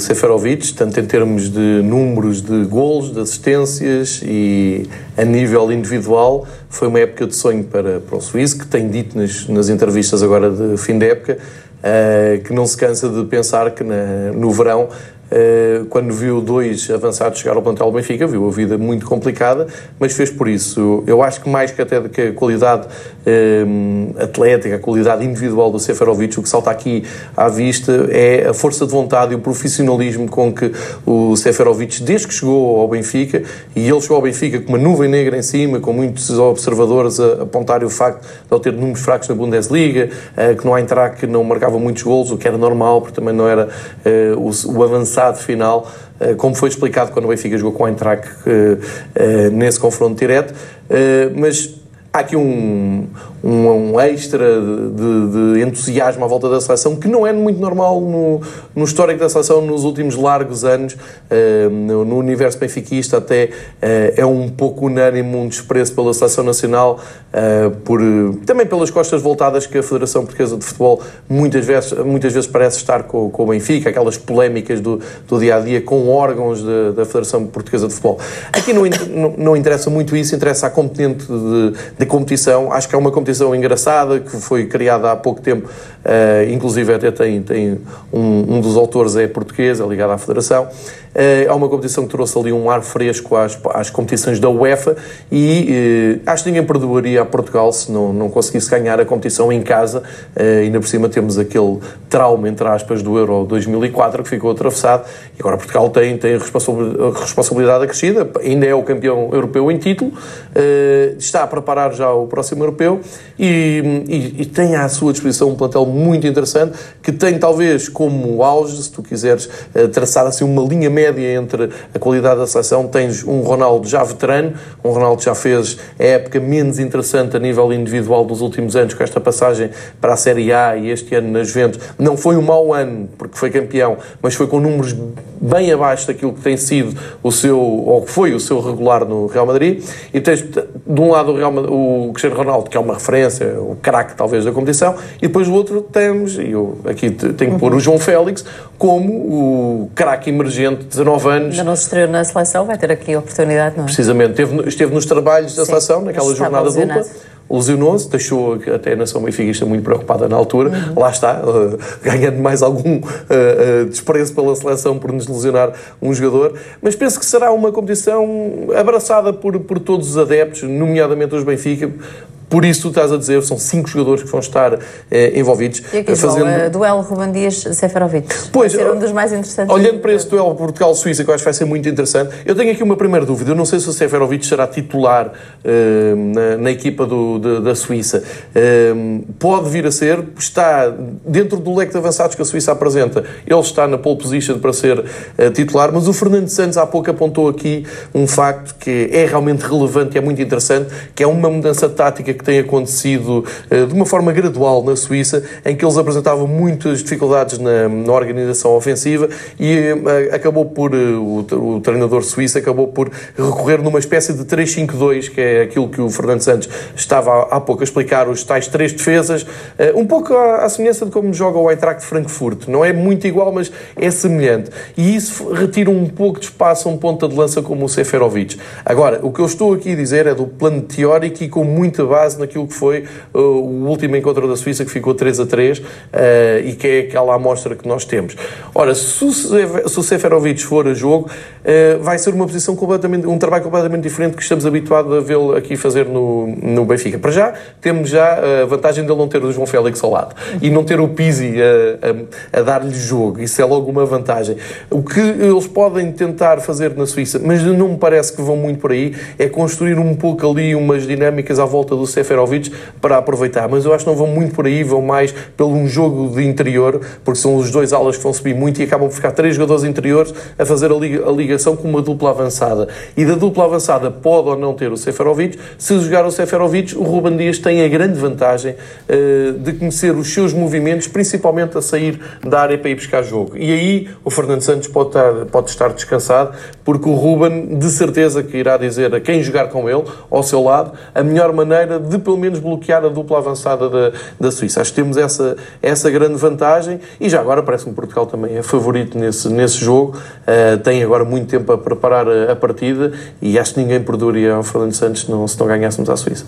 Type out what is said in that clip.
Seferovic, tanto em termos de números de golos, de assistências e a nível individual. Foi uma época de sonho para, para o Suíço, que tem dito nas, nas entrevistas agora de fim de época uh, que não se cansa de pensar que na, no verão quando viu dois avançados chegar ao plantel do Benfica, viu a vida muito complicada, mas fez por isso. Eu acho que mais que até que a qualidade um, eh, atlética, a qualidade individual do Seferovic, o que salta aqui à vista é a força de vontade e o profissionalismo com que o Seferovic, desde que chegou ao Benfica, e ele chegou ao Benfica com uma nuvem negra em cima, com muitos observadores a apontarem o facto de ele ter números fracos na Bundesliga, uh, que no Eintracht não marcava muitos golos, o que era normal, porque também não era o avançado resultado final, eh, como foi explicado quando o Benfica jogou com o Eintracht eh, eh, nesse confronto direto, mas há aqui um, um, um extra de, de, entusiasmo à volta da seleção que não é muito normal no, no histórico da seleção nos últimos largos anos. Uh, no, no, universo benfiquista até uh, é um pouco unânime um desprezo pela seleção nacional, uh, por, também pelas costas voltadas que a Federação Portuguesa de Futebol muitas vezes, muitas vezes parece estar com, com o Benfica, aquelas polémicas do, do dia-a-dia -dia com órgãos de, da Federação Portuguesa de Futebol. Aqui não, não, não interessa muito isso, interessa a componente de de competição. Acho que é uma competição engraçada, que foi criada há pouco tempo, uh, inclusive até tem, tem um, um, dos autores é português, é ligado à Federação. Uh, é uma competição que trouxe ali um ar fresco às, às competições da UEFA e uh, acho que ninguém perdoaria a Portugal se não, não conseguisse ganhar a competição em casa. Uh, ainda por cima temos aquele trauma, entre aspas, do Euro 2004 que ficou atravessado e agora Portugal tem, tem responsabilidade acrescida, ainda é o campeão europeu em título, está a preparar já o próximo europeu e, e, e, tem à sua disposição um plantel muito interessante que tem talvez como auge, se tu quiseres eh, traçar assim uma linha média entre a qualidade da seleção, tens um Ronaldo já veterano, um Ronaldo que já fez a época menos interessante a nível individual dos últimos anos com esta passagem para a Série A e este ano nas Juventus. Não foi um mau ano porque foi campeão, mas foi com números bem abaixo daquilo que tem sido o seu, ou que foi o seu regular no Real Madrid. E tens de um lado o Real o Cristiano Ronaldo, que é uma referência, o craque talvez da competição, e depois o outro temos, e eu aqui tenho que pôr o João Félix, como o craque emergente, 19 anos. Ainda não se estreou na seleção, vai ter aqui a oportunidade, não é? Precisamente, esteve, esteve nos trabalhos da Sim, seleção, naquela jornada dupla lesionou-se, deixou até a nação benfiquista muito preocupada na altura, uhum. lá está, uh, ganhando mais algum uh, uh, desprezo pela seleção por nos lesionar um jogador, mas penso que será uma competição abraçada por, por todos os adeptos, nomeadamente os Benfica, por isso, tu estás a dizer, são cinco jogadores que vão estar eh, envolvidos. E aqui, fazendo... João, uh, duelo Ruben Dias-Seferovic. Pois, vai ser um dos mais interessantes. Olhando para esse duelo Portugal-Suíça, que eu acho que vai ser muito interessante, eu tenho aqui uma primeira dúvida. Eu não sei se o Seferovic será titular na, na, equipa do, de, da Suíça. Pode vir a ser, está dentro do leque de avançados que a Suíça apresenta, ele está na pole position para ser titular, mas o Fernando Santos há pouco apontou aqui um facto que é realmente relevante e é muito interessante, que é uma mudança tática que tem acontecido uh, de uma forma gradual na Suíça, em que eles apresentavam muitas dificuldades na, na organização ofensiva e uh, acabou por, uh, o, o, treinador suíço acabou por recorrer numa espécie de 3-5-2, que é aquilo que o Fernando Santos estava há, pouco a explicar, os tais três defesas, um pouco à, semelhança de como joga o Eintracht Frankfurt. Não é muito igual, mas é semelhante. E isso retira um pouco de espaço a um ponta de lança como o Seferovic. Agora, o que eu estou aqui a dizer é do plano teórico e com muita base base naquilo que foi uh, o último encontro da Suíça, que ficou 3 a 3, uh, e que é aquela amostra que nós temos. Ora, se o Seferovic for a jogo, uh, vai ser uma posição completamente, um trabalho completamente diferente que estamos habituados a vê-lo aqui fazer no, no Benfica. Para já, temos já a vantagem de ele não ter o João Félix ao lado e não ter o Pizzi a, a, a dar-lhe jogo. Isso é logo uma vantagem. O que eles podem tentar fazer na Suíça, mas não me parece que vão muito por aí, é construir um pouco ali umas dinâmicas à volta do Seferovic para aproveitar, mas eu acho que não vão muito por aí, vão mais pelo um jogo de interior, porque são os dois alas que vão subir muito e acabam por ficar três jogadores interiores a fazer a ligação com uma dupla avançada. E da dupla avançada pode ou não ter o Seferovic. Se jogar o Seferovic, o Ruben Dias tem a grande vantagem uh, de conhecer os seus movimentos, principalmente a sair da área para ir buscar jogo. E aí o Fernando Santos pode estar, pode estar descansado, porque o Ruben de certeza que irá dizer a quem jogar com ele, ao seu lado, a melhor maneira de pelo menos bloquear a dupla avançada da, da Suíça. Acho que temos essa, essa grande vantagem e já agora parece-me que Portugal também é favorito nesse, nesse jogo. Uh, tem agora muito tempo a preparar a, a partida e acho que ninguém perdoaria ao Fernando Santos não, se não ganhássemos à Suíça.